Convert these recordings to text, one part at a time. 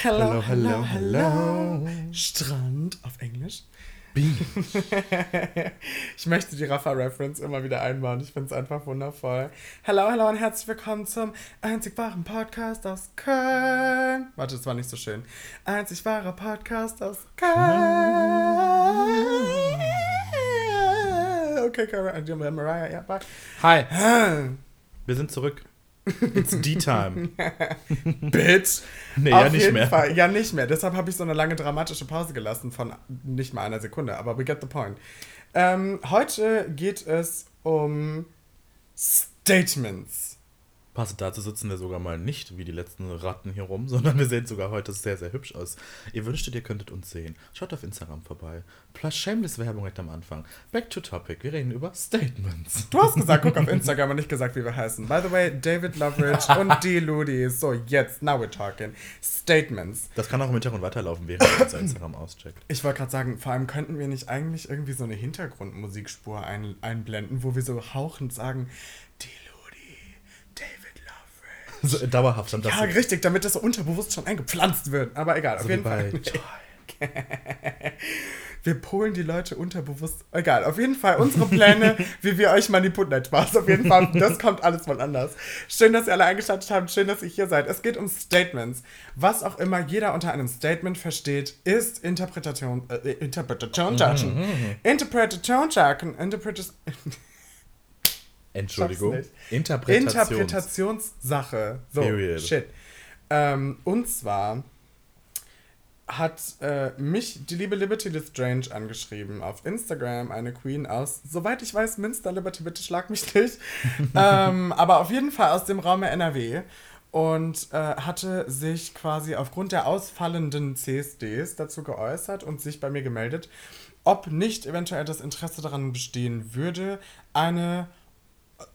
Hello, hello, hello. Strand auf Englisch. Beach. ich möchte die Rafa-Reference immer wieder einbauen. Ich finde es einfach wundervoll. Hello, hello und herzlich willkommen zum einzig wahren Podcast aus Köln. Warte, das war nicht so schön. Einzig wahrer Podcast aus Köln. Okay, Mariah, ja, bye. Hi. Wir sind zurück. It's D-Time. Bitch. Nee, Auf ja nicht jeden mehr. Fall. Ja, nicht mehr. Deshalb habe ich so eine lange dramatische Pause gelassen von nicht mal einer Sekunde. Aber we get the point. Ähm, heute geht es um Statements. Passend dazu sitzen wir sogar mal nicht wie die letzten Ratten hier rum, sondern wir sehen sogar heute sehr, sehr hübsch aus. Ihr wünschtet, ihr könntet uns sehen. Schaut auf Instagram vorbei. Plus Shameless Werbung direkt am Anfang. Back to topic. Wir reden über Statements. Du hast gesagt, guck auf Instagram und nicht gesagt, wie wir heißen. By the way, David Loveridge und D. Ludi. So, jetzt, now we're talking. Statements. Das kann auch im Hintergrund weiterlaufen, während ihr unser Instagram auscheckt. Ich wollte gerade sagen, vor allem könnten wir nicht eigentlich irgendwie so eine Hintergrundmusikspur ein, einblenden, wo wir so hauchend sagen, D. Ludi, David Loveridge. So, dauerhaft. Und das Ja, richtig, damit das so unterbewusst schon eingepflanzt wird. Aber egal, auf so wie jeden Fall. Wir polen die Leute unterbewusst. Egal, auf jeden Fall unsere Pläne, wie wir euch manipulieren. Nein, Spaß, auf jeden Fall. Das kommt alles von anders. Schön, dass ihr alle eingeschaltet habt. Schön, dass ihr hier seid. Es geht um Statements. Was auch immer jeder unter einem Statement versteht, ist Interpretation. Äh, Interpretation. Mhm, Interpretation. Interpretation. Entschuldigung. Interpretations. Interpretationssache. So, Period. shit. Ähm, und zwar hat äh, mich die liebe Liberty Lestrange angeschrieben auf Instagram, eine Queen aus, soweit ich weiß, Münster, Liberty, bitte schlag mich nicht, ähm, aber auf jeden Fall aus dem Raum NRW und äh, hatte sich quasi aufgrund der ausfallenden CSDs dazu geäußert und sich bei mir gemeldet, ob nicht eventuell das Interesse daran bestehen würde, eine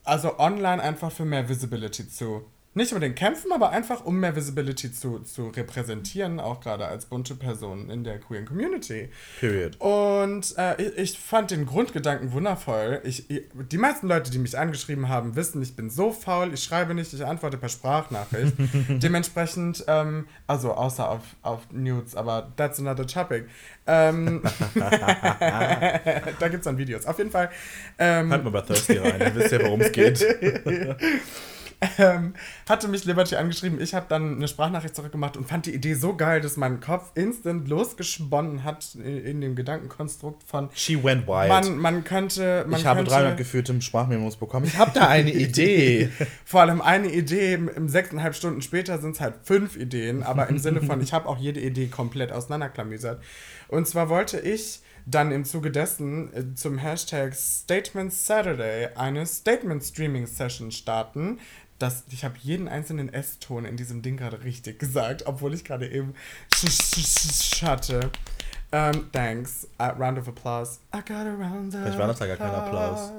also online einfach für mehr Visibility zu. Nicht unbedingt kämpfen, aber einfach um mehr Visibility zu, zu repräsentieren, auch gerade als bunte Person in der queeren Community. Period. Und äh, ich, ich fand den Grundgedanken wundervoll. Ich, ich, die meisten Leute, die mich angeschrieben haben, wissen, ich bin so faul, ich schreibe nicht, ich antworte per Sprachnachricht. Dementsprechend, ähm, also außer auf, auf Nudes, aber that's another topic. Ähm, da gibt es dann Videos. Auf jeden Fall. Ähm, Halt mal bei Thirsty rein, dann wisst ihr, worum es geht. ähm, hatte mich Liberty angeschrieben. Ich habe dann eine Sprachnachricht zurückgemacht und fand die Idee so geil, dass mein Kopf instant losgesponnen hat in, in dem Gedankenkonstrukt von She went wild. man, man könnte. Man ich habe könnte, 300 geführte Sprachmemos bekommen. Ich habe da eine Idee. Vor allem eine Idee, im- sechseinhalb Stunden später sind es halt fünf Ideen, aber im Sinne von, ich habe auch jede Idee komplett auseinanderklamüsert. Und zwar wollte ich dann im Zuge dessen äh, zum Hashtag Statement Saturday eine Statement Streaming Session starten. Das, ich habe jeden einzelnen S-Ton in diesem Ding gerade richtig gesagt, obwohl ich gerade eben hatte. Ähm, thanks. Uh, round of applause. I got a round of Vielleicht war das ja gar kein Applaus.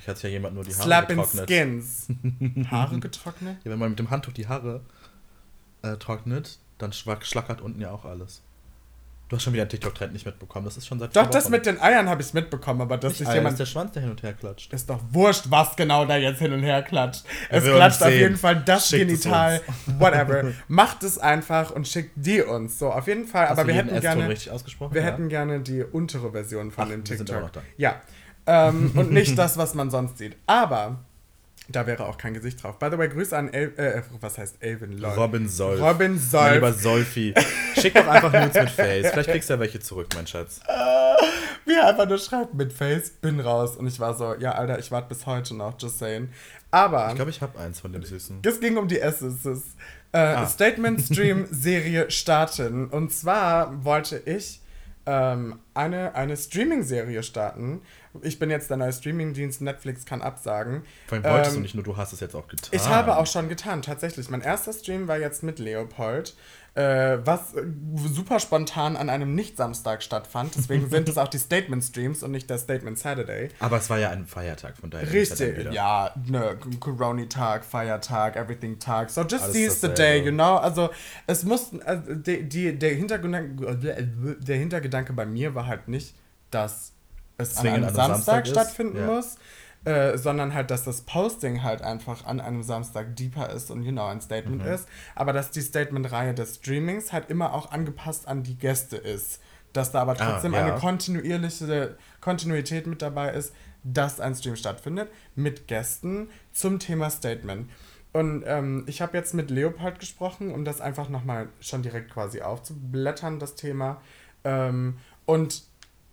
Ich hatte ja jemand nur die Haare Slap getrocknet. skins. Haare getrocknet? Ja, wenn man mit dem Handtuch die Haare äh, trocknet, dann schlackert unten ja auch alles. Du hast schon wieder einen TikTok-Trend nicht mitbekommen. Das ist schon seit Doch, das mit den Eiern habe ich mitbekommen, aber dass Nicht Eier, jemand. ist der Schwanz, der hin und her klatscht. Ist doch wurscht, was genau da jetzt hin und her klatscht. Es klatscht auf jeden Fall das Schickt Genital, whatever. Macht es einfach und schickt die uns. So, auf jeden Fall. Hast aber wir hätten gerne. richtig ausgesprochen? Wir Ja. hätten gerne die untere Version von Ach, dem TikTok. Ja. Ähm, und nicht das, was man sonst sieht. Aber da wäre auch kein Gesicht drauf. By the way, Grüße an El äh, was heißt Elvin Lol. Robin Solf. Robin Mein Solf. lieber Solfi. Schick doch einfach Nudes mit Face. Vielleicht kriegst du ja welche zurück, mein Schatz. Wie er einfach nur schreibt mit Face, bin raus. Und ich war so, ja, Alter, ich warte bis heute noch, just saying. Aber Ich glaube, ich habe eins von dem Süßen. es ging um die Essences. Äh, Ah. Statement Stream Serie starten. Und zwar wollte ich ähm, eine, eine Streaming-Serie starten. Ich bin jetzt der neue Streaming-Dienst, Netflix kann absagen. Vorhin wolltest Ähm, du nicht nur, du hast es jetzt auch getan. Ich habe auch schon getan, tatsächlich. Mein erster Stream war jetzt mit Leopold, äh, was äh, super spontan an einem Nicht-Samstag stattfand. Deswegen sind es auch die Statement-Streams und nicht der Statement Saturday. Aber es war ja ein Feiertag, von daher. er Richtig, ja, ne, Corona-Tag, Feiertag, Everything-Tag. So just Alles seize the day, you know? Also, es muss, also, die, die, der, Hintergedanke, der Hintergedanke bei mir war halt nicht, dass es an einem Samstag, Samstag stattfinden ja. muss. äh, sondern halt, dass das Posting halt einfach an einem Samstag deeper ist und genau ein Statement Mhm. ist, aber dass die Statement-Reihe des Streamings halt immer auch angepasst an die Gäste ist. Dass da aber Ah, trotzdem ja. eine kontinuierliche Kontinuität mit dabei ist, dass ein Stream stattfindet mit Gästen zum Thema Statement. Und ähm, ich habe jetzt mit Leopold gesprochen, um das einfach nochmal schon direkt quasi aufzublättern, das Thema. Ähm, und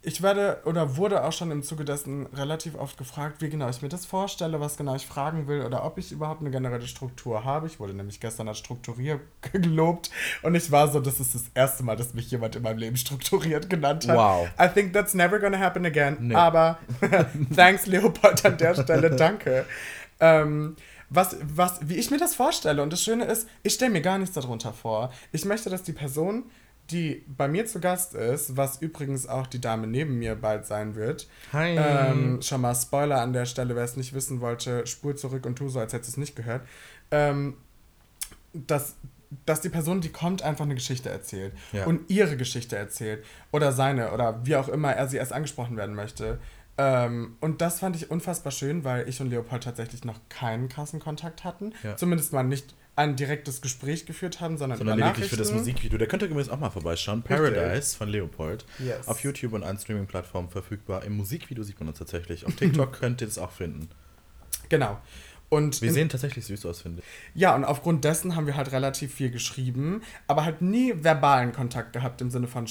ich werde oder wurde auch schon im Zuge dessen relativ oft gefragt, wie genau ich mir das vorstelle, was genau ich fragen will oder ob ich überhaupt eine generelle Struktur habe. Ich wurde nämlich gestern als strukturiert gelobt und ich war so, das ist das erste Mal, dass mich jemand in meinem Leben strukturiert genannt hat. Wow. I think that's never gonna happen again. Nee. Aber thanks Leopold an der Stelle, danke. Ähm, was, was, wie ich mir das vorstelle. Und das Schöne ist, ich stelle mir gar nichts darunter vor. Ich möchte, dass die Person, die bei mir zu Gast ist, was übrigens auch die Dame neben mir bald sein wird, Hi. ähm, schon mal Spoiler an der Stelle, wer es nicht wissen wollte, spur zurück und tu so, als hättest du es nicht gehört, ähm, dass, dass die Person, die kommt, einfach eine Geschichte erzählt Ja. und ihre Geschichte erzählt oder seine oder wie auch immer er sie erst angesprochen werden möchte. Ähm, und das fand ich unfassbar schön, weil ich und Leopold tatsächlich noch keinen krassen Kontakt hatten. Ja. Zumindest mal nicht ein direktes Gespräch geführt haben, sondern, sondern lediglich für das. Musikvideo. Der könnt ihr übrigens auch mal vorbeischauen. Paradise von Leopold. Yes. Auf YouTube und allen Streaming-Plattformen verfügbar. Im Musikvideo sieht man uns tatsächlich. Auf TikTok könnt ihr das auch finden. Genau. Und Wir sehen tatsächlich süß aus, finde ich. Ja, und aufgrund dessen haben wir halt relativ viel geschrieben, aber halt nie verbalen Kontakt gehabt im Sinne von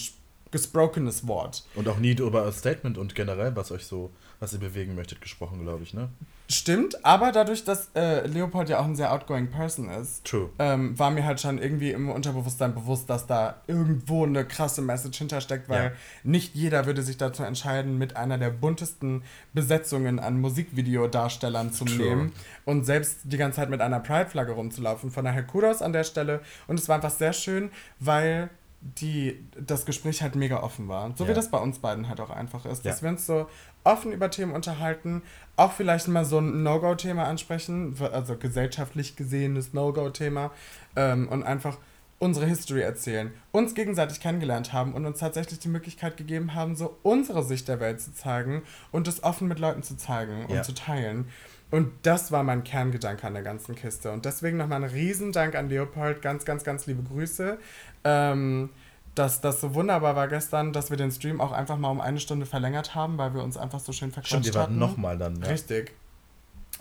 gesprokenes Wort. Und auch nie über das Statement und generell, was euch so, was ihr bewegen möchtet, gesprochen, glaube ich, ne? Stimmt, aber dadurch, dass äh, Leopold ja auch ein sehr outgoing Person ist, True. ähm, war mir halt schon irgendwie im Unterbewusstsein bewusst, dass da irgendwo eine krasse Message hintersteckt, weil Ja. nicht jeder würde sich dazu entscheiden, mit einer der buntesten Besetzungen an Musikvideodarstellern zu True. nehmen und selbst die ganze Zeit mit einer Pride-Flagge rumzulaufen. Von daher Kudos an der Stelle. Und es war einfach sehr schön, weil die, das Gespräch halt mega offen war. So wie Ja. das bei uns beiden halt auch einfach ist. Dass Ja. wir uns so offen über Themen unterhalten, auch vielleicht mal so ein No-Go-Thema ansprechen, also gesellschaftlich gesehenes No-Go-Thema ähm, und einfach unsere History erzählen, uns gegenseitig kennengelernt haben und uns tatsächlich die Möglichkeit gegeben haben, so unsere Sicht der Welt zu zeigen und es offen mit Leuten zu zeigen und Ja. zu teilen. Und das war mein Kerngedanke an der ganzen Kiste. Und deswegen nochmal ein Riesendank an Leopold. Ganz, ganz, ganz liebe Grüße. Ähm, dass das so wunderbar war gestern, dass wir den Stream auch einfach mal um eine Stunde verlängert haben, weil wir uns einfach so schön verquatscht Stimmt, wart hatten. nochmal dann. Ja. Richtig.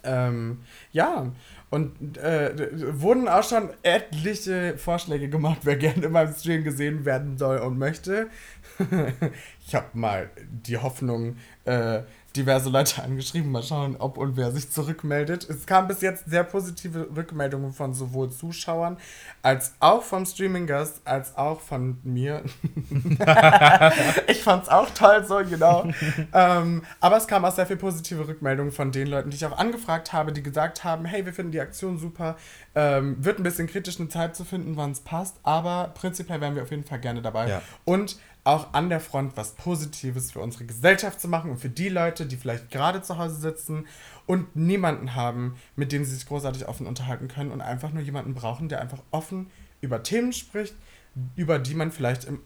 Ähm, ja, und äh, wurden auch schon etliche Vorschläge gemacht, wer gerne in meinem Stream gesehen werden soll und möchte. ich habe mal die Hoffnung, äh, diverse Leute angeschrieben, mal schauen, ob und wer sich zurückmeldet. Es kam bis jetzt sehr positive Rückmeldungen von sowohl Zuschauern als auch vom Streaming-Gast, als auch von mir. ich fand's auch toll, so genau. ähm, aber es kam auch sehr viel positive Rückmeldungen von den Leuten, die ich auch angefragt habe, die gesagt haben, hey, wir finden die Aktion super. Ähm, wird ein bisschen kritisch eine Zeit zu finden, wann es passt, aber prinzipiell wären wir auf jeden Fall gerne dabei. Ja. Und auch an der Front was Positives für unsere Gesellschaft zu machen und für die Leute, die vielleicht gerade zu Hause sitzen und niemanden haben, mit dem sie sich großartig offen unterhalten können und einfach nur jemanden brauchen, der einfach offen über Themen spricht, über die man vielleicht im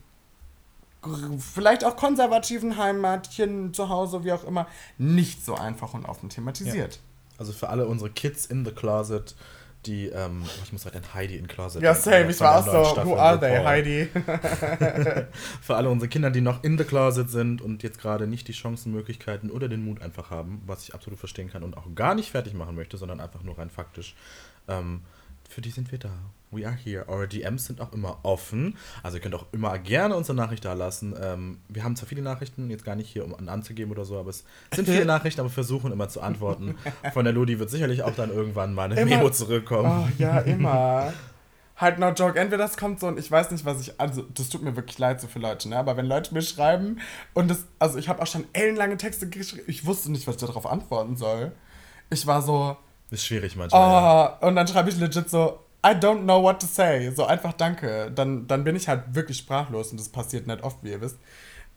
vielleicht auch konservativen Heimatchen zu Hause, wie auch immer, nicht so einfach und offen thematisiert. Also für alle unsere Kids in the Closet, die, ähm, oh, ich muss gerade an Heidi in Closet. Ja, same. Ich war auch so, Staffel who are they. Heidi? Für alle unsere Kinder, die noch in the Closet sind und jetzt gerade nicht die Chancen, Möglichkeiten oder den Mut einfach haben, was ich absolut verstehen kann und auch gar nicht fertig machen möchte, sondern einfach nur rein faktisch. Ähm, für die sind wir da. We are here. Eure DMs sind auch immer offen. Also ihr könnt auch immer gerne unsere Nachricht da lassen. Ähm, wir haben zwar viele Nachrichten, jetzt gar nicht hier, um an- anzugeben oder so, aber es sind viele Nachrichten, aber wir versuchen immer zu antworten. Von der Ludi wird sicherlich auch dann irgendwann mal eine Immer- Memo zurückkommen. Oh, ja, immer. halt no joke. Entweder das kommt so und ich weiß nicht, was ich. Also, das tut mir wirklich leid so für Leute, ne? Aber wenn Leute mir schreiben und das. Also, ich habe auch schon ellenlange Texte geschrieben. Ich wusste nicht, was ich darauf antworten soll. Ich war so. Ist schwierig manchmal. ja. Oh, und dann schreibe ich legit so. I don't know what to say. So einfach danke. Dann, dann bin ich halt wirklich sprachlos und das passiert nicht oft, wie ihr wisst.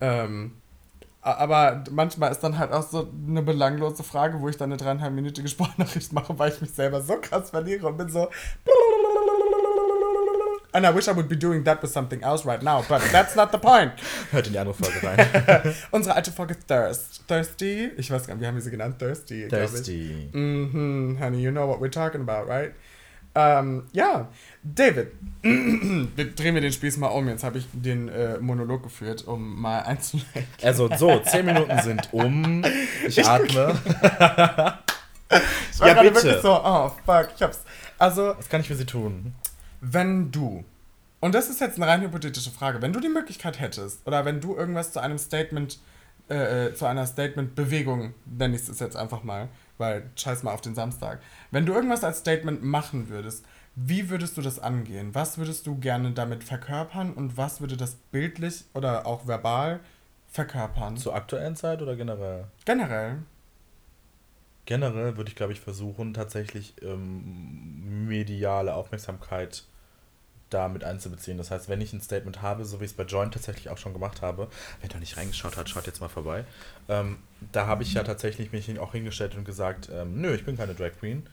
Ähm, a- aber manchmal ist dann halt auch so eine belanglose Frage, wo ich dann eine dreieinhalbminütige Sprachnachricht mache, weil ich mich selber so krass verliere und bin so. And I wish I would be doing that with something else right now, but that's not the point. Hört in die andere Folge rein. Unsere alte Folge Thirst. Thirsty? Ich weiß gar nicht, wie haben wir sie genannt? Thirsty. Thirsty. Mhm, honey, you know what we're talking about, right? Ähm, ja, David, drehen wir den Spieß mal um. Jetzt habe ich den äh, Monolog geführt, um mal einzuleiten. Also so, 10 Minuten sind um. Ich atme. Ich war Ja, gerade wirklich so, oh fuck, ich hab's. Also, Was kann ich für Sie tun? wenn du, und das ist jetzt eine rein hypothetische Frage, wenn du die Möglichkeit hättest, oder wenn du irgendwas zu einem Statement, äh, äh, zu einer Statement-Bewegung, nenne ich es jetzt einfach mal, weil scheiß mal auf den Samstag, wenn du irgendwas als Statement machen würdest, wie würdest du das angehen? Was würdest du gerne damit verkörpern und was würde das bildlich oder auch verbal verkörpern? Zur aktuellen Zeit oder generell? Generell. Generell würde ich, glaube ich, versuchen, tatsächlich ähm, mediale Aufmerksamkeit da mit einzubeziehen. Das heißt, wenn ich ein Statement habe, so wie ich es bei Joint tatsächlich auch schon gemacht habe, wer da nicht reingeschaut hat, schaut jetzt mal vorbei. Ähm, da habe ich ja tatsächlich mich auch hingestellt und gesagt, ähm, nö, ich bin keine Drag Queen.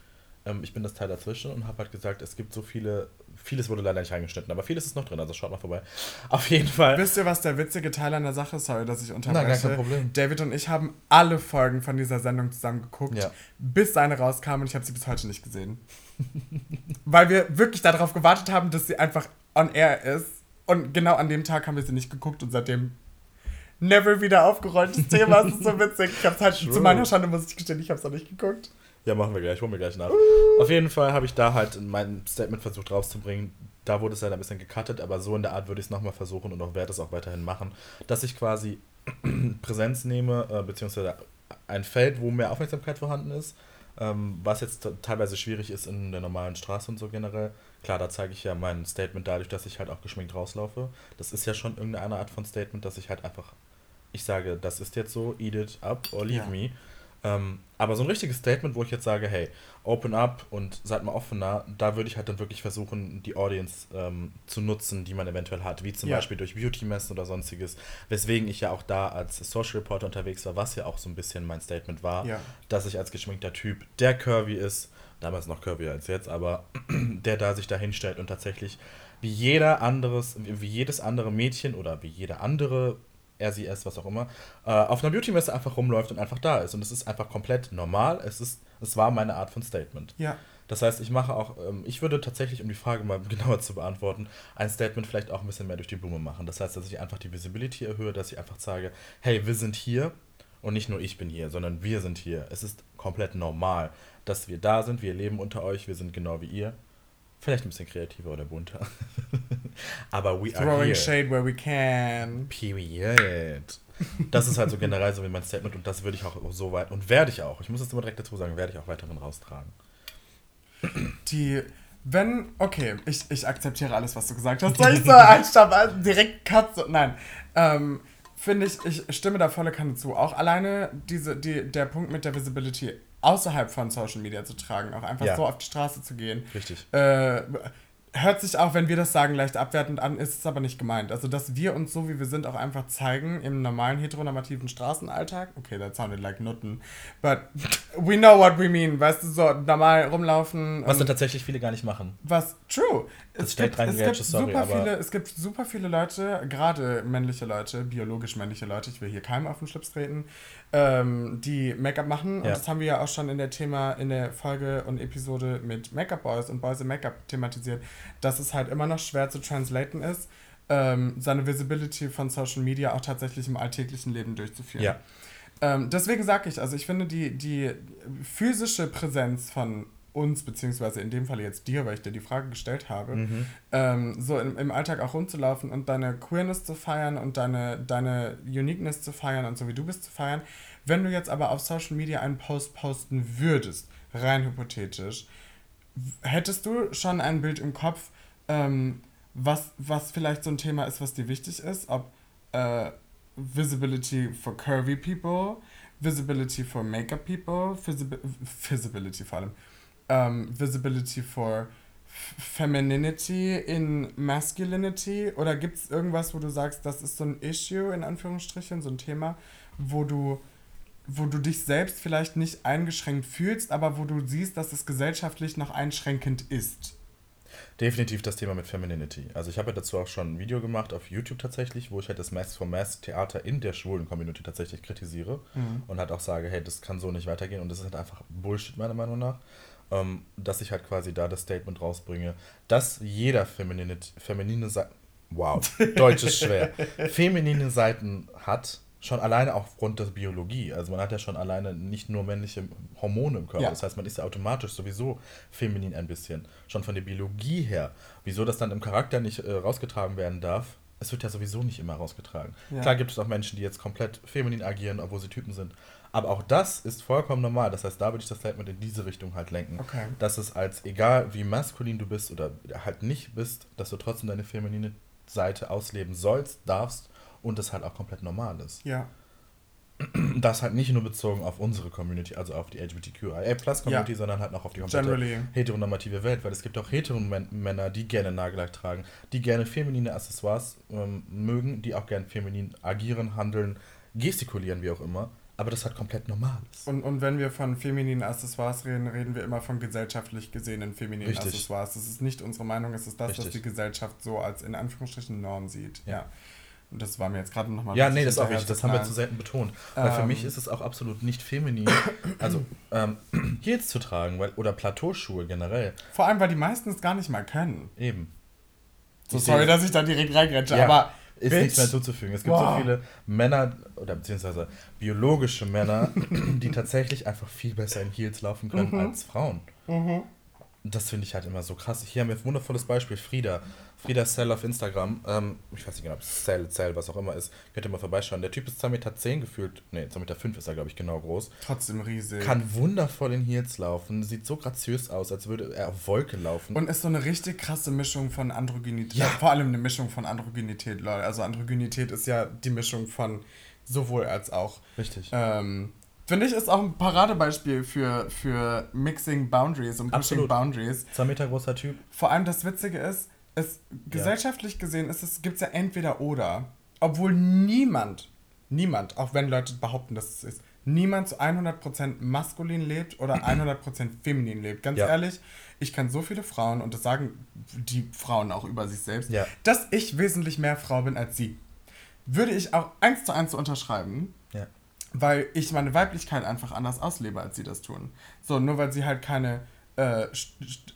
Ähm, ich bin das Teil dazwischen und habe halt gesagt, es gibt so viele, vieles wurde leider nicht reingeschnitten, aber vieles ist noch drin, also schaut mal vorbei. Auf jeden Fall. Wisst ihr, was der witzige Teil an der Sache ist? Sorry, dass ich unterbreche. Gar kein Problem. David und ich haben alle Folgen von dieser Sendung zusammen geguckt, Ja. bis seine rauskam und ich habe sie bis heute nicht gesehen. Weil wir wirklich darauf gewartet haben, dass sie einfach on air ist. Und genau an dem Tag haben wir sie nicht geguckt und seitdem never wieder aufgerolltes Thema. Es ist so witzig. Ich habe halt True. zu meiner Schande, muss ich gestehen, ich habe es noch nicht geguckt. Ja, machen wir gleich, holen wir gleich nach. Auf jeden Fall habe ich da halt mein Statement versucht rauszubringen. Da wurde es leider ein bisschen gecuttet, aber so in der Art würde ich es nochmal versuchen und auch werde es auch weiterhin machen, dass ich quasi Präsenz nehme, äh, beziehungsweise ein Feld, wo mehr Aufmerksamkeit vorhanden ist, ähm, was jetzt teilweise schwierig ist in der normalen Straße und so generell. Klar, da zeige ich ja mein Statement dadurch, dass ich halt auch geschminkt rauslaufe. Das ist ja schon irgendeine Art von Statement, dass ich halt einfach, ich sage, das ist jetzt so, eat it up or leave Ja. me. Ähm, aber so ein richtiges Statement, wo ich jetzt sage, hey, open up und seid mal offener, da würde ich halt dann wirklich versuchen, die Audience ähm, zu nutzen, die man eventuell hat, wie zum Ja. Beispiel durch Beauty-Messen oder sonstiges, weswegen ich ja auch da als Social Reporter unterwegs war, was ja auch so ein bisschen mein Statement war, Ja. dass ich als geschminkter Typ, der curvy ist, damals noch curvier als jetzt, aber der da sich da hinstellt und tatsächlich wie jeder anderes, wie jedes andere Mädchen oder wie jede andere RCS, was auch immer, äh, auf einer Beauty-Messe einfach rumläuft und einfach da ist. Und es ist einfach komplett normal. Es ist, es war meine Art von Statement. Ja. Das heißt, ich mache auch, ähm, ich würde tatsächlich, um die Frage mal genauer zu beantworten, ein Statement vielleicht auch ein bisschen mehr durch die Blume machen. Das heißt, dass ich einfach die Visibility erhöhe, dass ich einfach sage, hey, wir sind hier und nicht nur ich bin hier, sondern wir sind hier. Es ist komplett normal, dass wir da sind, wir leben unter euch, wir sind genau wie ihr. Vielleicht ein bisschen kreativer oder bunter. Aber we are Throwing shade where we can. Period. Das ist halt so generell so wie mein Statement und das würde ich auch so weit und werde ich auch, ich muss das immer direkt dazu sagen, werde ich auch weiterhin raustragen. Die, wenn, okay, ich, ich akzeptiere alles, was du gesagt hast. Soll ich so einstampfen, direkt Cut, so, nein. Ähm, Finde ich, ich stimme da volle Kanne zu. Auch alleine diese, die, der Punkt mit der Visibility außerhalb von Social Media zu tragen, auch einfach Ja. so auf die Straße zu gehen. Richtig. Äh, hört sich auch, wenn wir das sagen, leicht abwertend an, ist es aber nicht gemeint. Also, dass wir uns so, wie wir sind, auch einfach zeigen im normalen heteronormativen Straßenalltag. Okay, that sounded like Nutten. But we know what we mean. Weißt du, so normal rumlaufen. Was dann tatsächlich viele gar nicht machen. was true. Es gibt, rein es, gibt sorry, super viele, es gibt super viele Leute, gerade männliche Leute, biologisch männliche Leute, ich will hier keinem auf den Schlips treten, ähm, die Make-up machen. Und Ja. das haben wir ja auch schon in der Thema, in der Folge und Episode mit Make-up Boys und Boys in Make-up thematisiert, dass es halt immer noch schwer zu translaten ist, ähm, seine Visibility von Social Media auch tatsächlich im alltäglichen Leben durchzuführen. Ja. Ähm, deswegen sage ich, also ich finde die, die physische Präsenz von uns, beziehungsweise in dem Fall jetzt dir, weil ich dir die Frage gestellt habe, Mhm. ähm, so im, im Alltag auch rumzulaufen und deine Queerness zu feiern und deine, deine Uniqueness zu feiern und so wie du bist zu feiern. Wenn du jetzt aber auf Social Media einen Post posten würdest, rein hypothetisch, hättest du schon ein Bild im Kopf, ähm, was, was vielleicht so ein Thema ist, was dir wichtig ist, ob äh, Visibility for curvy people, Visibility for Makeup people, Visibi Visibility vor allem, ähm, Visibility for Femininity in Masculinity oder gibt es irgendwas, wo du sagst, das ist so ein Issue in Anführungsstrichen, so ein Thema, wo du wo du dich selbst vielleicht nicht eingeschränkt fühlst, aber wo du siehst, dass es gesellschaftlich noch einschränkend ist. Definitiv das Thema mit Femininity. Also ich habe ja dazu auch schon ein Video gemacht auf YouTube tatsächlich, wo ich halt das Mass for Mass Theater in der schwulen Community tatsächlich kritisiere mhm. und halt auch sage, hey, das kann so nicht weitergehen und das ist halt einfach Bullshit meiner Meinung nach. Ähm, dass ich halt quasi da das Statement rausbringe, dass jeder feminine, feminine Seiten, wow, Deutsch ist schwer, feminine Seiten hat schon alleine aufgrund der Biologie. Also man hat ja schon alleine nicht nur männliche Hormone im Körper. Ja. Das heißt, man ist ja automatisch sowieso feminin ein bisschen. Schon von der Biologie her. Wieso das dann im Charakter nicht äh, rausgetragen werden darf, es wird ja sowieso nicht immer rausgetragen. Ja. Klar gibt es auch Menschen, die jetzt komplett feminin agieren, obwohl sie Typen sind. Aber auch das ist vollkommen normal. Das heißt, da würde ich das Statement in diese Richtung halt lenken. Okay. Dass es als, egal wie maskulin du bist oder halt nicht bist, dass du trotzdem deine feminine Seite ausleben sollst, darfst und das halt auch komplett normal ist. Ja. Das halt nicht nur bezogen auf unsere Community, also auf die LGBTQIA-Plus-Community, ja. sondern halt auch auf die komplette Generally. heteronormative Welt, weil es gibt auch Heteromänner, die gerne Nagellack tragen, die gerne feminine Accessoires ähm, mögen, die auch gerne feminin agieren, handeln, gestikulieren, wie auch immer aber das halt komplett normal ist. Und, und wenn wir von femininen Accessoires reden, reden wir immer von gesellschaftlich gesehenen femininen Richtig. Accessoires. Das ist nicht unsere Meinung, es ist das, Richtig. was die Gesellschaft so als in Anführungsstrichen Norm sieht. Ja. Und das war mir jetzt gerade nochmal Ja, nee, das ist auch wichtig. Das haben wir zu selten betont. Weil ähm, für mich ist es auch absolut nicht feminin, also ähm, Heels zu tragen weil, oder Plateauschuhe generell. Vor allem, weil die meisten es gar nicht mal können. Eben. So, ich sorry, dass ich da direkt reingrätsche, ja, aber. Ist Bitch. nichts mehr zuzufügen. Es gibt wow. so viele Männer oder beziehungsweise biologische Männer, die tatsächlich einfach viel besser in Heels laufen können mhm. als Frauen. Mhm. Das finde ich halt immer so krass. Hier haben wir ein wundervolles Beispiel, Frieda. Frieda Cell auf Instagram. Ähm, ich weiß nicht genau, ob es Cell, Cell, was auch immer ist. Könnt ihr mal vorbeischauen. Der Typ ist 2,10 Meter gefühlt. Ne, 2,5 Meter ist er, glaube ich, genau groß. Trotzdem riesig. Kann wundervoll in Heels laufen. Sieht so graziös aus, als würde er auf Wolke laufen. Und ist so eine richtig krasse Mischung von Androgynität. Ja. Vor allem eine Mischung von Androgynität, Leute. Also Androgynität ist ja die Mischung von sowohl als auch. Richtig. Ähm, Finde ich, ist auch ein Paradebeispiel für, für Mixing Boundaries und Pushing Absolut. Boundaries. Zwei Meter großer Typ. Vor allem das Witzige ist, es, gesellschaftlich gesehen ist es, gibt es ja entweder oder. Obwohl niemand, niemand, auch wenn Leute behaupten, dass es ist, niemand zu 100% maskulin lebt oder 100% feminin lebt. Ganz ja. ehrlich, ich kann so viele Frauen, und das sagen die Frauen auch über sich selbst, ja. dass ich wesentlich mehr Frau bin als sie. Würde ich auch eins zu eins unterschreiben. Ja weil ich meine Weiblichkeit einfach anders auslebe, als sie das tun. So, nur weil sie halt keine äh,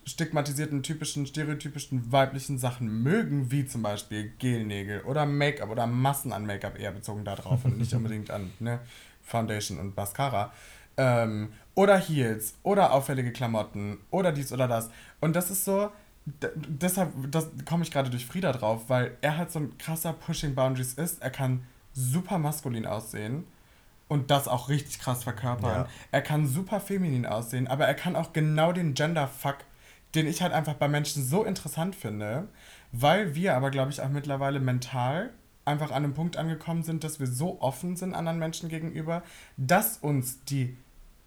stigmatisierten, typischen, stereotypischen weiblichen Sachen mögen, wie zum Beispiel Gelnägel oder Make-up oder Massen an Make-up eher bezogen darauf und nicht unbedingt an ne, Foundation und Mascara. Ähm, oder Heels oder auffällige Klamotten oder dies oder das. Und das ist so, deshalb komme ich gerade durch Frieda drauf, weil er halt so ein krasser Pushing Boundaries ist. Er kann super maskulin aussehen und das auch richtig krass verkörpern. Ja. Er kann super feminin aussehen, aber er kann auch genau den Genderfuck, den ich halt einfach bei Menschen so interessant finde, weil wir aber, glaube ich, auch mittlerweile mental einfach an einem Punkt angekommen sind, dass wir so offen sind anderen Menschen gegenüber, dass uns die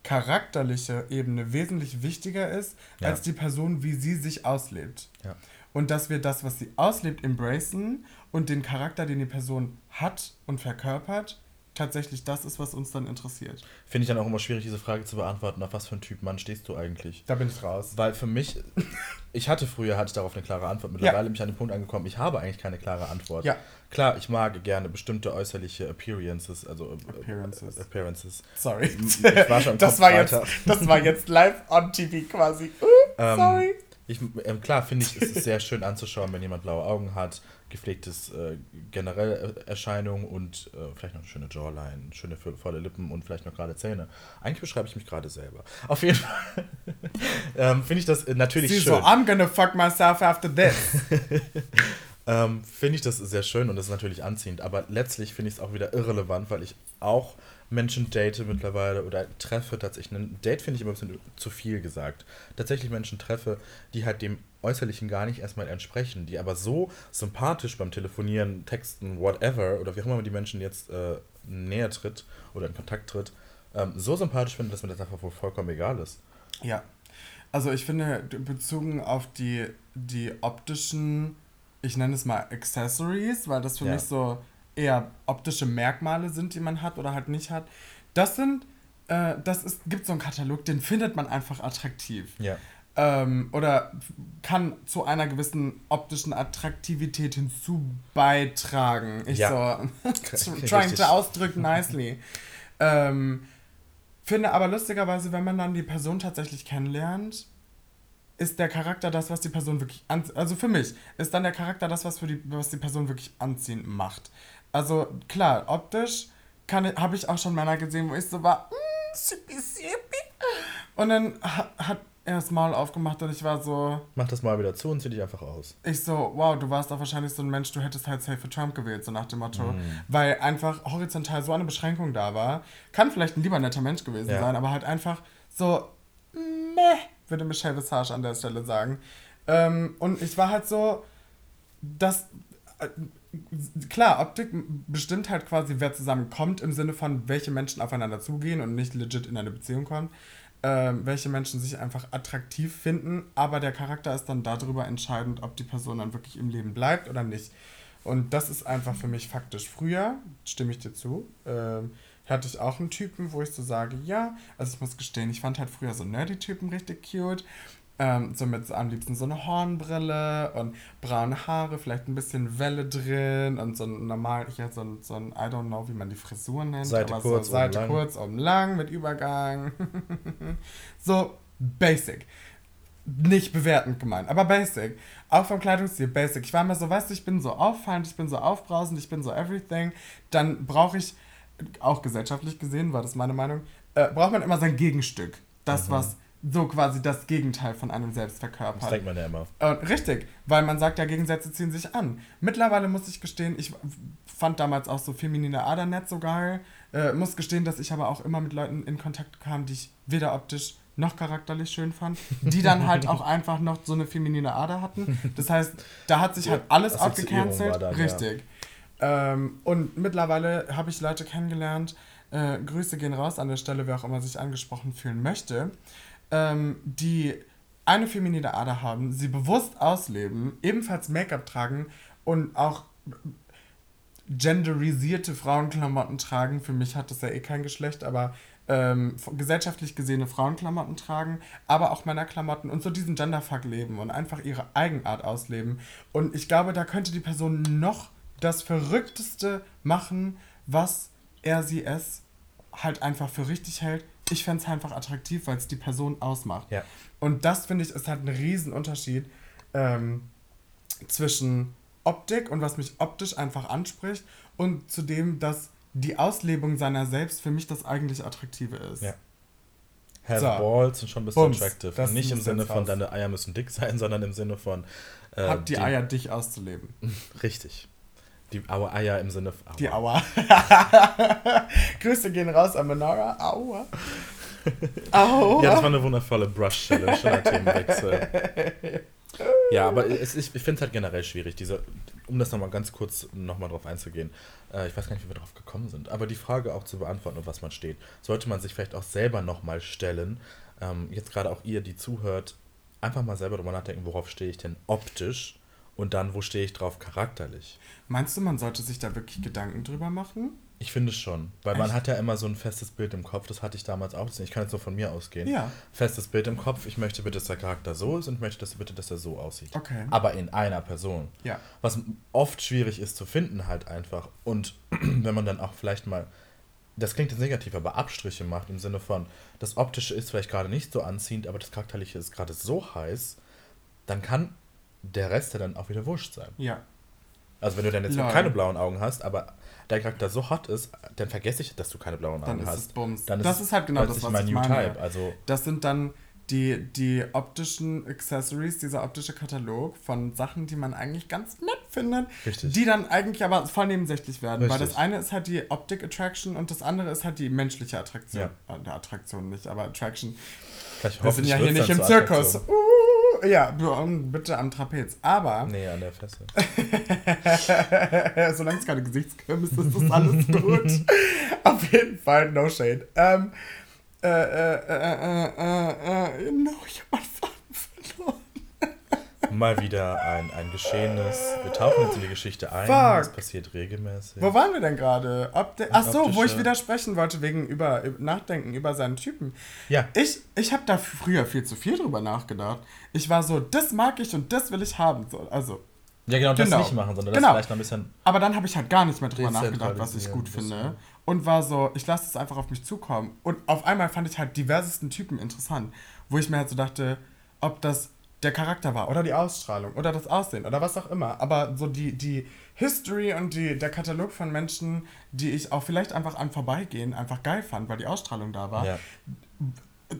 charakterliche Ebene wesentlich wichtiger ist, ja. als die Person, wie sie sich auslebt. Ja. Und dass wir das, was sie auslebt, embracen und den Charakter, den die Person hat und verkörpert, tatsächlich das ist, was uns dann interessiert. Finde ich dann auch immer schwierig, diese Frage zu beantworten, auf was für ein Typ Mann stehst du eigentlich? Da bin ich raus. Weil für mich, ich hatte früher, hatte ich darauf eine klare Antwort. Mittlerweile ja. bin ich an den Punkt angekommen, ich habe eigentlich keine klare Antwort. Ja. Klar, ich mag gerne bestimmte äußerliche Appearances, also Appearances. Äh, Appearances. Sorry. Ich war schon das, war jetzt, das war jetzt live on TV quasi. Uh, sorry. Ähm, ich, äh, klar finde ich, es ist sehr schön anzuschauen, wenn jemand blaue Augen hat, gepflegtes äh, generell Erscheinung und äh, vielleicht noch eine schöne Jawline, schöne volle Lippen und vielleicht noch gerade Zähne. Eigentlich beschreibe ich mich gerade selber. Auf jeden Fall ähm, finde ich das äh, natürlich Sie schön. so, I'm gonna fuck myself after this. ähm, finde ich das sehr schön und das ist natürlich anziehend, aber letztlich finde ich es auch wieder irrelevant, weil ich auch Menschen date mittlerweile oder treffe tatsächlich. Ein Date finde ich immer ein bisschen zu viel gesagt. Tatsächlich Menschen treffe, die halt dem Äußerlichen gar nicht erstmal entsprechen, die aber so sympathisch beim Telefonieren, Texten, whatever, oder wie auch immer man die Menschen jetzt äh, näher tritt oder in Kontakt tritt, ähm, so sympathisch finde, dass mir das einfach wohl vollkommen egal ist. Ja. Also ich finde, bezogen auf die, die optischen, ich nenne es mal Accessories, weil das für ja. mich so eher optische Merkmale sind, die man hat oder halt nicht hat. Das sind, äh, das ist, gibt so einen Katalog, den findet man einfach attraktiv. Ja. ähm, oder kann zu einer gewissen optischen Attraktivität hinzu beitragen. Ich Ja. so, trying to ausdrücken nicely. ähm, finde aber lustigerweise, wenn man dann die Person tatsächlich kennenlernt, ist der Charakter das, was die Person wirklich an, also für mich ist dann der Charakter das, was für die, was die Person wirklich anziehend macht. Also klar, optisch kann habe ich auch schon Männer gesehen, wo ich so war, mm, sippy, sippy. und dann ha, hat er das Maul aufgemacht und ich war so, Mach das mal wieder zu und zieh dich einfach aus. ich so, wow, du warst doch wahrscheinlich so ein Mensch, du hättest halt safe für Trump gewählt, so nach dem Motto. Mhm. Weil einfach horizontal so eine Beschränkung da war. Kann vielleicht ein lieber netter Mensch gewesen Ja. sein, aber halt einfach so, meh, würde Michelle Visage an der Stelle sagen. Ähm, und ich war halt so, dass. Äh, klar, Optik bestimmt halt quasi, wer zusammenkommt, im Sinne von, welche Menschen aufeinander zugehen und nicht legit in eine Beziehung kommen. Ähm, welche Menschen sich einfach attraktiv finden, aber der Charakter ist dann darüber entscheidend, ob die Person dann wirklich im Leben bleibt oder nicht. Und das ist einfach für mich faktisch. Früher, stimme ich dir zu, ähm, hatte ich auch einen Typen, wo ich so sage, ja, also ich muss gestehen, ich fand halt früher so Nerdy-Typen richtig cute. Ähm, so mit am liebsten so eine Hornbrille und braune Haare, vielleicht ein bisschen Welle drin und so ein normal, ich hätte so ein, so ein, I don't know, wie man die Frisur nennt, Seite aber kurz, so Seite lang. kurz, oben lang, mit Übergang. so basic. Nicht bewertend gemeint, aber basic. Auch vom Kleidungsstil basic. Ich war immer so, weißt du, ich bin so auffallend, ich bin so aufbrausend, ich bin so everything. Dann brauche ich, auch gesellschaftlich gesehen, war das meine Meinung, äh, braucht man immer sein Gegenstück. Das, was so quasi das Gegenteil von einem selbst Das verkörpert. denkt man ja immer. Äh, richtig, weil man sagt ja, Gegensätze ziehen sich an. Mittlerweile muss ich gestehen, ich fand damals auch so feminine Ader nicht so geil. Äh, muss gestehen, dass ich aber auch immer mit Leuten in Kontakt kam, die ich weder optisch noch charakterlich schön fand, die dann halt auch einfach noch so eine feminine Ader hatten. Das heißt, da hat sich halt alles Assoziierung abgecancelt. war dann, ja. Richtig. Ähm, und mittlerweile habe ich Leute kennengelernt, äh, Grüße gehen raus an der Stelle, wer auch immer sich angesprochen fühlen möchte, ähm, die eine feminine Ader haben, sie bewusst ausleben, ebenfalls Make-up tragen und auch genderisierte Frauenklamotten tragen. Für mich hat das ja eh kein Geschlecht, aber ähm, gesellschaftlich gesehene Frauenklamotten tragen, aber auch Männerklamotten und so diesen Genderfuck leben und einfach ihre Eigenart ausleben. Und ich glaube, da könnte die Person noch das Verrückteste machen, was er sie es halt einfach für richtig hält. Ich fände es einfach attraktiv, weil es die Person ausmacht. Ja. Und das finde ich ist halt ein Riesenunterschied ähm, zwischen Optik und was mich optisch einfach anspricht und zu dem, dass die Auslebung seiner selbst für mich das eigentlich Attraktive ist. Ja. Have So. balls sind schon ein bisschen Bums. attractive. Nicht im Sinne von, deine Eier müssen dick sein, sondern im Sinne von. Äh, Hab die, Eier, dich auszuleben. Richtig. Die Aua Eier im Sinne von. Die Aua. Grüße gehen raus an Menora. Aua. Aua. Ja, das war eine wundervolle Brush-Challenge, schöner Themenwechsel. Ja, aber es, ich, ich finde es halt generell schwierig, diese, um das nochmal ganz kurz nochmal drauf einzugehen. Äh, ich weiß gar nicht, wie wir drauf gekommen sind, aber die Frage auch zu beantworten, auf was man steht, sollte man sich vielleicht auch selber nochmal stellen. Ähm, jetzt gerade auch ihr, die zuhört, einfach mal selber drüber nachdenken, worauf stehe ich denn optisch und dann, wo stehe ich drauf charakterlich. Meinst du, man sollte sich da wirklich Gedanken drüber machen? Ich finde schon, weil man Echt? hat ja immer so ein festes Bild im Kopf, das hatte ich damals auch, ich kann jetzt nur von mir ausgehen. Ja. Festes Bild im Kopf, ich möchte bitte, dass der Charakter so ist und möchte dass bitte, dass er so aussieht. Okay. Aber in einer Person. Ja. Was oft schwierig ist zu finden halt einfach. Und wenn man dann auch vielleicht mal, das klingt jetzt negativ, aber Abstriche macht im Sinne von, das Optische ist vielleicht gerade nicht so anziehend, aber das Charakterliche ist gerade so heiß, dann kann der Rest ja dann auch wieder wurscht sein. Ja. Also wenn du dann jetzt Lol. keine blauen Augen hast, aber dein Charakter so hot ist, dann vergesse ich, dass du keine blauen Dann Augen ist hast. es Bums. Dann Das ist halt genau das, was mein ich New meine. Type. Also Das sind dann die, die optischen Accessories, dieser optische Katalog von Sachen, die man eigentlich ganz nett findet, Richtig. die dann eigentlich aber voll nebensächlich werden. Weil Richtig. das eine ist halt die Optik-Attraction und das andere ist halt die menschliche Attraktion. Ja. Äh, Attraktion nicht, aber Attraction. vielleicht Wir sind ja hier nicht im dann Zirkus. Uh, ja, bitte am Trapez. Aber Nee, an der Fesse. solange es keine Gesichtskirmes ist, ist alles gut. Auf jeden Fall, no shade. Ähm, äh, äh, äh, äh, äh, äh, no, ich hab. Mal wieder ein, ein Geschehenes. Wir tauchen jetzt in die Geschichte ein. Fuck. Das passiert regelmäßig. Wo waren wir denn gerade? Ach so, wo ich widersprechen wollte wegen über, Nachdenken über seinen Typen. Ja. Ich, ich habe da früher viel zu viel drüber nachgedacht. Ich war so, das mag ich und das will ich haben. So, also, Ja, genau, das Genau. nicht machen, sondern Genau. das vielleicht noch ein bisschen. aber dann habe ich halt gar nicht mehr drüber nachgedacht, was ich gut finde. Und war so, ich lasse es einfach auf mich zukommen. Und auf einmal fand ich halt diversesten Typen interessant, wo ich mir halt so dachte, ob das der Charakter war oder die Ausstrahlung oder das Aussehen oder was auch immer. Aber so die, die History und die, der Katalog von Menschen, die ich auch vielleicht einfach am Vorbeigehen einfach geil fand, weil die Ausstrahlung da war, Ja.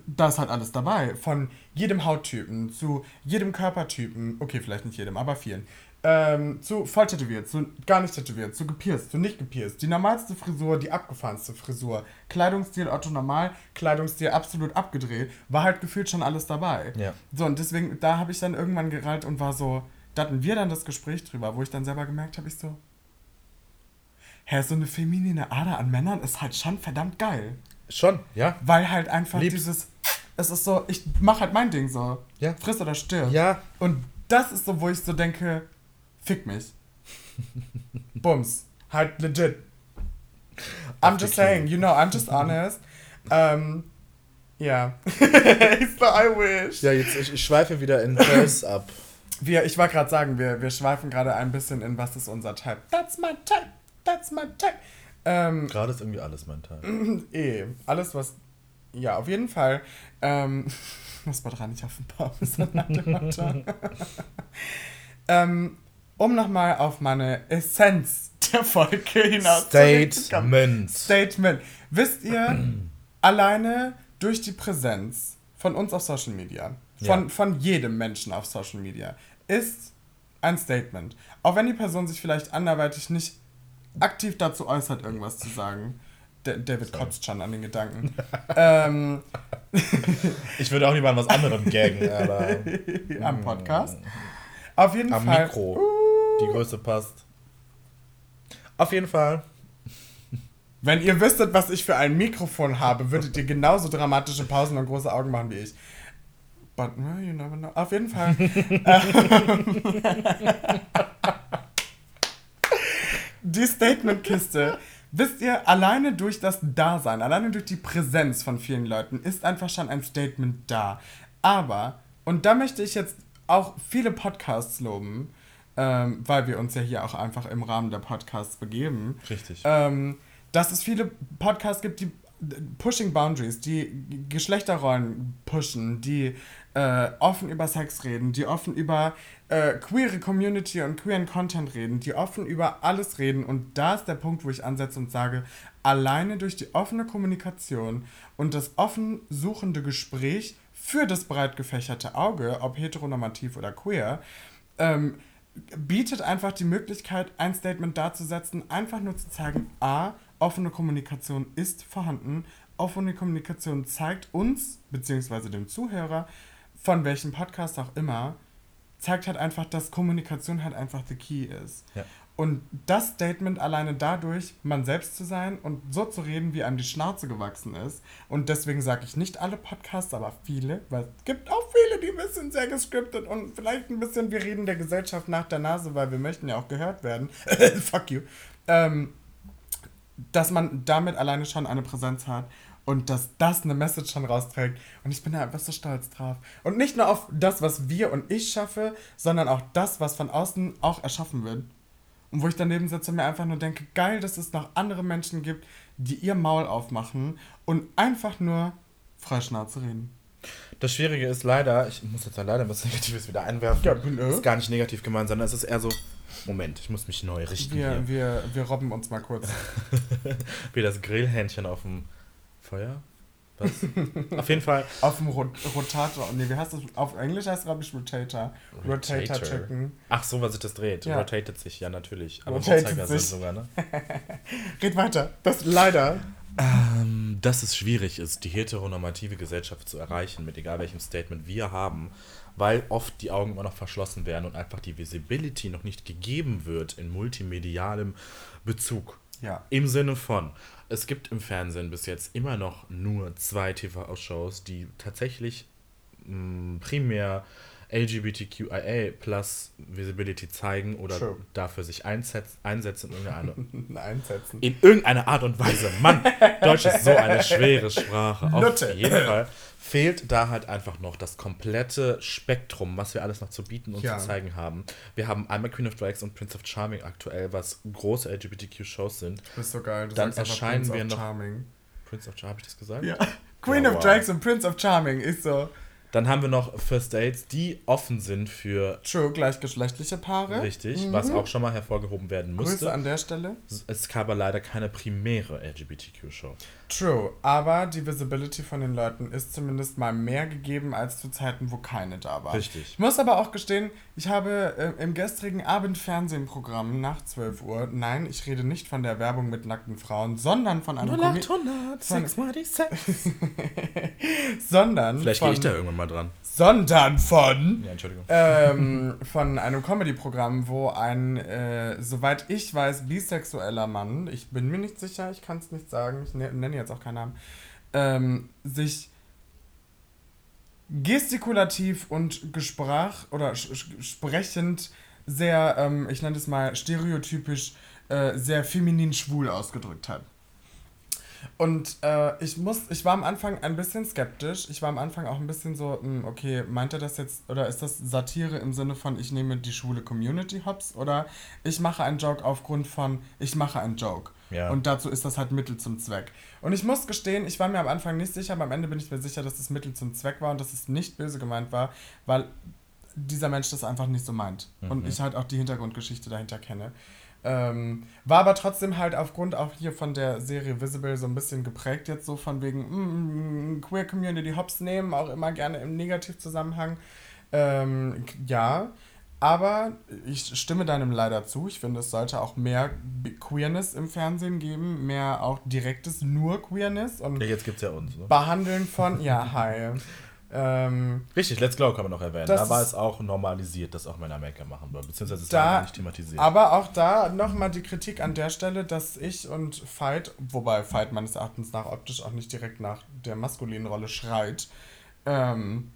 da ist halt alles dabei. Von jedem Hauttypen zu jedem Körpertypen, okay, vielleicht nicht jedem, aber vielen. Ähm, zu voll tätowiert, zu gar nicht tätowiert, zu gepierst, zu nicht gepierst. Die normalste Frisur, die abgefahrenste Frisur. Kleidungsstil Otto normal, Kleidungsstil absolut abgedreht. War halt gefühlt schon alles dabei. Ja. So, und deswegen, da habe ich dann irgendwann gereilt und war so, da hatten wir dann das Gespräch drüber, wo ich dann selber gemerkt habe, ich so, hä, so eine feminine Ader an Männern ist halt schon verdammt geil. Schon, ja. Weil halt einfach Lieb's. dieses, es ist so, ich mach halt mein Ding so. Ja. Friss oder stirb. Ja. Und das ist so, wo ich so denke, fick mich. Bums. Halt legit. I'm just saying, you know, I'm just honest. Ähm, ja. so, I wish. Ja, jetzt ich, ich schweife wieder in Curse ab. Wir, ich wollte gerade sagen, wir, wir schweifen gerade ein bisschen in, was ist unser Type. That's my type. That's my type. Ähm, Gerade ist irgendwie alles mein Teil. Eh, alles was. Ja, auf jeden Fall. Ähm, muss man dran nicht auf den Baum, dem Motto. ähm, um nochmal auf meine Essenz der Folge hinaus Statement. Statement. Wisst ihr, alleine durch die Präsenz von uns auf Social Media, von, Ja. von jedem Menschen auf Social Media, ist ein Statement. Auch wenn die Person sich vielleicht anderweitig nicht aktiv dazu äußert, irgendwas zu sagen. Da- David kotzt schon an den Gedanken. ähm, Ich würde auch lieber an was anderem gaggen, aber am Podcast. Auf jeden am Fall. Mikro. Die Größe passt. Auf jeden Fall. Wenn ihr wüsstet, was ich für ein Mikrofon habe, würdet ihr genauso dramatische Pausen und große Augen machen wie ich. But you never know. Auf jeden Fall. die Statementkiste. Wisst ihr, alleine durch das Dasein, alleine durch die Präsenz von vielen Leuten ist einfach schon ein Statement da. Aber, und da möchte ich jetzt auch viele Podcasts loben, ähm, weil wir uns ja hier auch einfach im Rahmen der Podcasts begeben Richtig. ähm, dass es viele Podcasts gibt, die Pushing Boundaries, die Geschlechterrollen pushen, die äh, offen über Sex reden, die offen über äh, queere Community und queeren Content reden, die offen über alles reden. Und da ist der Punkt, wo ich ansetze und sage, alleine durch die offene Kommunikation und das offen suchende Gespräch für das breit gefächerte Auge, ob heteronormativ oder queer, ähm, bietet einfach die Möglichkeit, ein Statement darzusetzen, einfach nur zu zeigen, a, offene Kommunikation ist vorhanden, offene Kommunikation zeigt uns, beziehungsweise dem Zuhörer, von welchem Podcast auch immer, zeigt halt einfach, dass Kommunikation halt einfach the key ist. Ja. Und das Statement alleine dadurch, man selbst zu sein und so zu reden, wie einem die Schnauze gewachsen ist. Und deswegen sage ich nicht alle Podcasts, aber viele, weil es gibt auch viele, die ein bisschen sehr gescriptet und vielleicht ein bisschen, wir reden der Gesellschaft nach der Nase, weil wir möchten ja auch gehört werden. Fuck you. Ähm, dass man damit alleine schon eine Präsenz hat und dass das eine Message schon rausträgt. Und ich bin da einfach so stolz drauf. Und nicht nur auf das, was wir und ich schaffe, sondern auch das, was von außen auch erschaffen wird. Und wo ich daneben sitze und mir einfach nur denke, geil, dass es noch andere Menschen gibt, die ihr Maul aufmachen und einfach nur Freischnauze reden. Das Schwierige ist leider, ich muss jetzt leider was Negatives wieder einwerfen. Ja, bin, äh? ist gar nicht negativ gemeint, sondern es ist eher so, Moment, ich muss mich neu richten Wir, hier. wir, wir robben uns mal kurz. Wie das Grillhähnchen auf dem Feuer? Was? Auf jeden Fall. Auf dem Rot Rotator. Nee, wie heißt das? Auf Englisch heißt es, glaube ich, Rotator. Rotator, Rotator. Chicken. Ach so, was sich das dreht. Ja. Rotatet sich, ja natürlich. Aber Uhrzeigersinn sich. sogar, ne? Red weiter. Das leider. Ähm, dass es schwierig ist, die heteronormative Gesellschaft zu erreichen, mit egal welchem Statement wir haben, weil oft die Augen immer noch verschlossen werden und einfach die Visibility noch nicht gegeben wird in multimedialem Bezug. Ja. Im Sinne von, es gibt im Fernsehen bis jetzt immer noch nur zwei TV-Shows, die tatsächlich mh, primär LGBTQIA plus Visibility zeigen oder True. dafür sich einsetz, einsetzen in irgendeine, Einsetzen. in irgendeine Art und Weise. Mann, Deutsch ist so eine schwere Sprache. Auf Nutte. jeden Fall fehlt da halt einfach noch das komplette Spektrum, was wir alles noch zu bieten und Ja. zu zeigen haben. Wir haben einmal Queen of Drags und Prince of Charming aktuell, was große LGBTQ-Shows sind. Du bist so geil. Du Dann erscheinen Prince wir of noch- Charming. Prince of Charming, habe ich das gesagt? Ja. Queen Ja, of wow. Drags und Prince of Charming ist so. Dann haben wir noch First Dates, die offen sind für True, gleichgeschlechtliche Paare. richtig, was auch schon mal hervorgehoben werden Mhm. Grüße musste. an der Stelle. Es gab aber leider keine primäre LGBTQ-Show. True, aber die Visibility von den Leuten ist zumindest mal mehr gegeben als zu Zeiten, wo keine da war. Richtig. Ich muss aber auch gestehen, ich habe äh, im gestrigen Abendfernsehprogramm nach 12 Uhr, nein, ich rede nicht von der Werbung mit nackten Frauen, sondern von einem Komi 0800, von- 6 mal die 6. sondern Vielleicht gehe ich da irgendwann mal dran. sondern von Ja, Entschuldigung. ähm, von einem Comedy-Programm, wo ein, äh, soweit ich weiß, bisexueller Mann, ich bin mir nicht sicher, ich kann es nicht sagen, ich ne nenne jetzt auch keinen Namen, ähm, sich gestikulativ und gesprach oder sprechend sehr, ähm, ich nenne es mal stereotypisch, äh, sehr feminin schwul ausgedrückt hat. Und äh, ich muss, ich war am Anfang ein bisschen skeptisch. Ich war am Anfang auch ein bisschen so, hm, okay, meint er das jetzt, oder ist das Satire im Sinne von, ich nehme die schwule Community hops, oder ich mache einen Joke aufgrund von, ich mache einen Joke. Ja. Und dazu ist das halt Mittel zum Zweck. Und ich muss gestehen, ich war mir am Anfang nicht sicher, aber am Ende bin ich mir sicher, dass es Mittel zum Zweck war und dass es nicht böse gemeint war, weil dieser Mensch das einfach nicht so meint. Und ich halt auch die Hintergrundgeschichte dahinter kenne. Ähm, war aber trotzdem halt aufgrund auch hier von der Serie Visible so ein bisschen geprägt jetzt so von wegen mm, Queer Community Hops nehmen, auch immer gerne im Negativzusammenhang. Ähm, ja, aber ich stimme deinem leider zu. Ich finde, es sollte auch mehr Queerness im Fernsehen geben, mehr auch direktes nur Queerness und Ja, jetzt gibt's ja uns. Ne? Behandeln von, ja, hi. Ähm, Richtig, Let's Glow kann man noch erwähnen. Da war es auch normalisiert, dass auch Männer Make-up machen wollen. Beziehungsweise es Da- war nicht thematisiert. Aber auch da nochmal die Kritik an der Stelle, dass ich und Veit, wobei Veit meines Erachtens nach optisch auch nicht direkt nach der maskulinen Rolle schreit, ähm,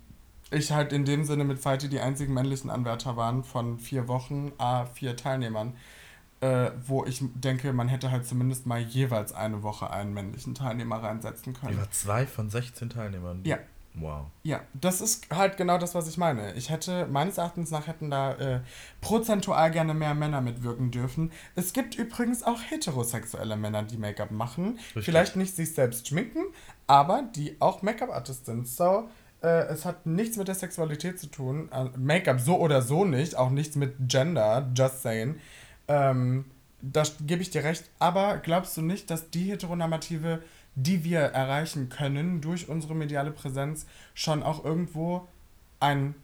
ich halt in dem Sinne mit Veit die einzigen männlichen Anwärter waren von vier Wochen, a vier Teilnehmern, äh, wo ich denke, man hätte halt zumindest mal jeweils eine Woche einen männlichen Teilnehmer reinsetzen können. Über zwei von 16 Teilnehmern. Ja. Wow. Ja, das ist halt genau das, was ich meine. Ich hätte, meines Erachtens nach, hätten da äh, prozentual gerne mehr Männer mitwirken dürfen. Es gibt übrigens auch heterosexuelle Männer, die Make-up machen. Richtig. Vielleicht nicht sich selbst schminken, aber die auch Make-up-Artists sind. So, äh, es hat nichts mit der Sexualität zu tun. Äh, Make-up so oder so nicht, auch nichts mit Gender, just saying. Ähm, da gebe ich dir recht. Aber glaubst du nicht, dass die heteronormative, die wir erreichen können durch unsere mediale Präsenz, schon auch irgendwo ein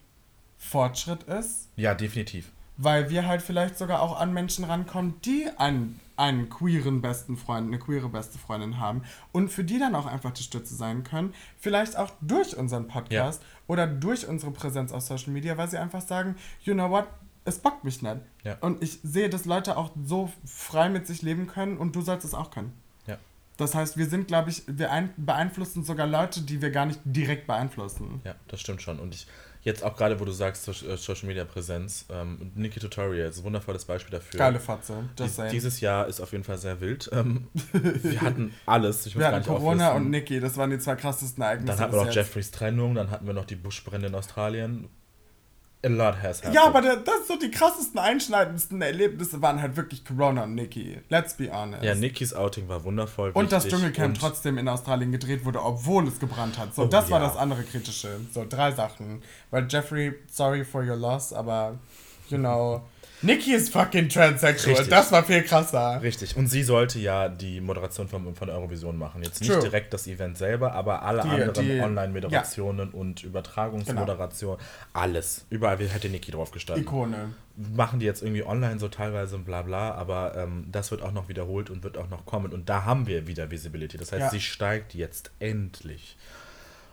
Fortschritt ist? Ja, definitiv. Weil wir halt vielleicht sogar auch an Menschen rankommen, die einen, einen queeren besten Freund, eine queere beste Freundin haben und für die dann auch einfach die Stütze sein können. Vielleicht auch durch unseren Podcast oder durch unsere Präsenz auf Social Media, weil sie einfach sagen, you know what, es bockt mich nicht. Ja. Und ich sehe, dass Leute auch so frei mit sich leben können und du sollst es auch können. Ja. Das heißt, wir sind, glaube ich, wir ein beeinflussen sogar Leute, die wir gar nicht direkt beeinflussen. Ja, das stimmt schon. Und ich, jetzt auch gerade, wo du sagst, äh, Social Media Präsenz, ähm, Niki Tutorial ist ein wundervolles Beispiel dafür. Geile Fotze. Die, Just saying. dieses Jahr ist auf jeden Fall sehr wild. Ähm, wir hatten alles. Ich muss Wir hatten Corona und Niki, das waren die zwei krassesten Ereignisse. Dann hatten wir noch. Jeffreys Trennung, dann hatten wir noch die Buschbrände in Australien. A lot has happened. Ja, aber das so die krassesten, einschneidendsten Erlebnisse waren halt wirklich Corona und Niki. Let's be honest. Ja, Nikis Outing war wundervoll. und das Dschungelcamp und- trotzdem in Australien gedreht wurde, obwohl es gebrannt hat. So, Oh, das war ja. das andere Kritische. So, drei Sachen. Weil Jeffrey, sorry for your loss, aber, you know, Nikki ist fucking transsexual. Richtig. Das war viel krasser. Richtig. Und sie sollte ja die Moderation von, von Eurovision machen. Jetzt nicht True. direkt das Event selber, aber alle Die- anderen Online-Moderationen und Übertragungsmoderation, alles. Überall hätte Niki drauf gestanden. Ikone. machen die jetzt irgendwie online so teilweise und bla bla, aber ähm, das wird auch noch wiederholt und wird auch noch kommen. Und da haben wir wieder Visibility. Das heißt, Ja. sie steigt jetzt endlich.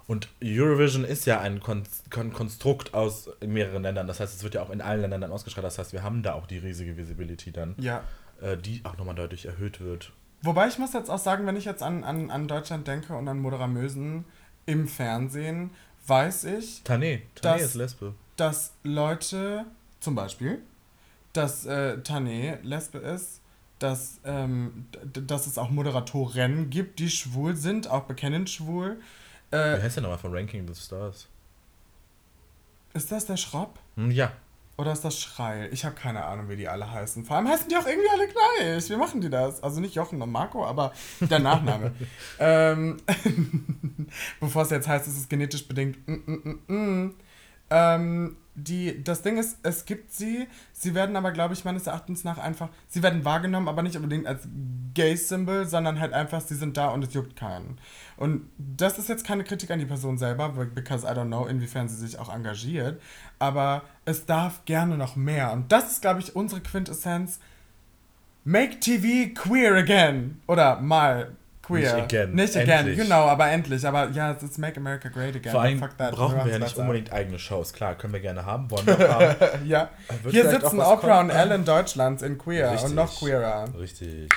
Und Eurovision ist ja ein Kon Kon Konstrukt aus mehreren Ländern. Das heißt, es wird ja auch in allen Ländern dann ausgestrahlt. Das heißt, wir haben da auch die riesige Visibility dann, Ja. äh, die auch nochmal deutlich erhöht wird. Wobei ich muss jetzt auch sagen, wenn ich jetzt an, an, an Deutschland denke und an Moderamösen im Fernsehen, weiß ich, Tane, Tane Das- ist Lesbe. dass Leute, zum Beispiel, dass äh, Tane Lesbe ist, dass, ähm, dass es auch Moderatoren gibt, die schwul sind, auch bekennend schwul. Wie Äh, heißt der nochmal von Ranking the Stars? ist das der Schropp? Hm, ja. Oder ist das Schreil? Ich habe keine Ahnung, wie die alle heißen. Vor allem heißen die auch irgendwie alle gleich. Wie machen die das? Also nicht Jochen und Marco, aber der Nachname. ähm, bevor es jetzt heißt, es ist genetisch bedingt. Mm, mm, mm, mm. Ähm, die, das Ding ist, es gibt sie, sie werden aber, glaube ich, meines Erachtens nach einfach, sie werden wahrgenommen, aber nicht unbedingt als Gay-Symbol, sondern halt einfach, sie sind da und es juckt keinen. Und das ist jetzt keine Kritik an die Person selber, because I don't know, inwiefern sie sich auch engagiert, aber es darf gerne noch mehr. Und das ist, glaube ich, unsere Quintessenz. Make TV queer again. Oder mal queer. Nicht again. Nicht again, Endlich. genau, aber endlich. Aber ja, es ist Make America Great Again. Vor allem Fuck that. brauchen wir ja nicht unbedingt eigene Shows. Klar, können wir gerne haben, wollen wir auch haben. ja. Hier sitzen Oprah und. Ellen Deutschlands in queer Richtig. und noch queerer. Richtig.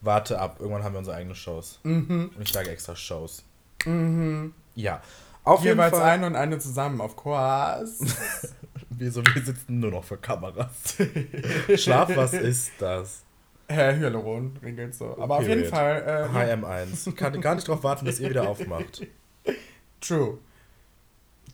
Warte ab, irgendwann haben wir unsere eigenen Shows. Mhm. Und ich sage extra Shows. Mhm. Ja. Auf jeden Jeweils Fall. eine und eine zusammen, of course. Wir, so, wir sitzen nur noch für Kameras. Schlaf, was ist das? Herr Hyaluron regelt so. Aber auf jeden Period. Fall, äh, HM1. Kann gar nicht darauf warten, dass ihr wieder aufmacht. true.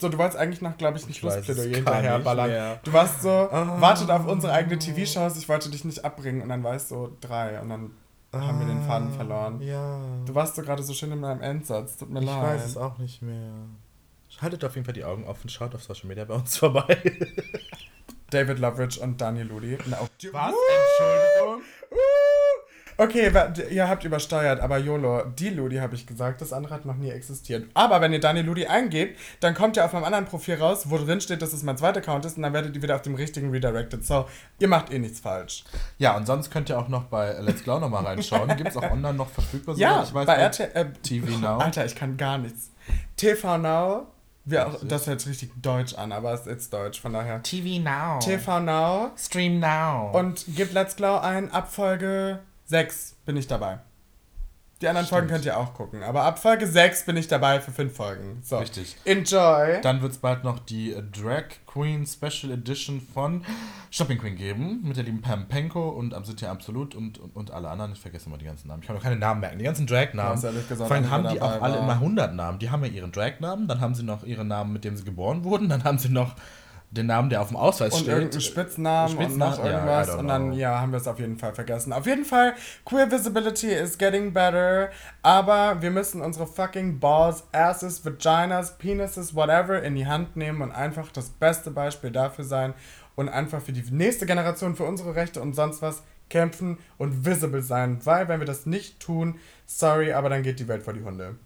So, du wolltest eigentlich noch, glaube ich, ein Ich Schlussplädoyer gar hinterher nicht ballern. mehr. Du warst so, Ah. wartet auf unsere eigene TV-Shows, ich wollte dich nicht abbringen und dann war es so drei und dann haben wir den Faden Ah, verloren. Ja. Du warst so gerade so schön in meinem Endsatz, tut mir ich leid. weiß es auch nicht mehr. Haltet auf jeden Fall die Augen offen, schaut auf Social Media bei uns vorbei. David Loveridge und Daniel Ludi. Na, oh, Was? Entschuldigung. Okay, ihr habt übersteuert, aber YOLO, die Ludi habe ich gesagt, das andere hat noch nie existiert. Aber wenn ihr Daniel Ludi eingebt, dann kommt ihr auf meinem anderen Profil raus, wo drin steht, dass es mein zweiter Account ist und dann werdet ihr wieder auf dem richtigen redirected. So, ihr macht eh nichts falsch. Ja, und sonst könnt ihr auch noch bei Let's Glow nochmal reinschauen. Gibt es auch online noch verfügbar? Ja, soweit ich weiß, bei RTL. Äh, TV Now. Alter, ich kann gar nichts. TV Now, wir auch, das hört sich richtig deutsch an, aber es ist deutsch, von daher. TV Now. TV Now Stream Now. und gebt Let's Glow ein, ab Folge 6 bin ich dabei. Die anderen Folgen Stimmt. könnt ihr auch gucken, aber ab Folge 6 bin ich dabei für 5 Folgen. So. Richtig. Enjoy. Dann wird es bald noch die äh, Drag Queen Special Edition von Shopping Queen geben. Mit der lieben Pam Penko und am Cynthia Absolut und, und, und alle anderen. Ich vergesse immer die ganzen Namen. Ich kann mir keine Namen merken. Die ganzen Drag-Namen. Vor allem haben die auch alle war. immer 100 Namen. Die haben ja ihren Drag-Namen, dann haben sie noch ihren Namen, mit dem sie geboren wurden, dann haben sie noch den Namen, der auf dem Ausweis und steht. irgendeinen Spitznamen, und noch Spitznamen, ja, irgendwas. Don't und dann, ja, haben wir es auf jeden Fall vergessen. Auf jeden Fall, Queer Visibility is getting better. Aber wir müssen unsere fucking Balls, Asses, Vaginas, Penises, whatever in die Hand nehmen und einfach das beste Beispiel dafür sein und einfach für die nächste Generation, für unsere Rechte und sonst was kämpfen und visible sein. Weil, wenn wir das nicht tun, sorry, aber dann geht die Welt vor die Hunde.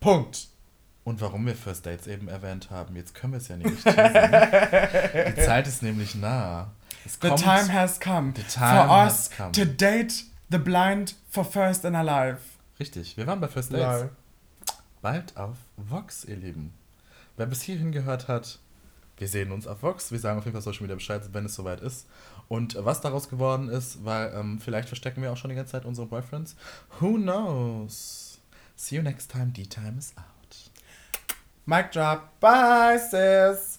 Punkt. Und warum wir First Dates eben erwähnt haben, jetzt können wir es ja nicht teasen. Die Zeit ist nämlich nah. Es The kommt- time has come The time for has us come. to date the blind for first in our life. Richtig, wir waren bei First Dates. Lol. Bald auf Vox, ihr Lieben. Wer bis hierhin gehört hat, wir sehen uns auf Vox. Wir sagen auf jeden Fall Social Media Bescheid, wenn es soweit ist. Und was daraus geworden ist, weil ähm, vielleicht verstecken wir auch schon die ganze Zeit unsere Boyfriends. Who knows? See you next time. The time is out. Mic drop. Bye, sis.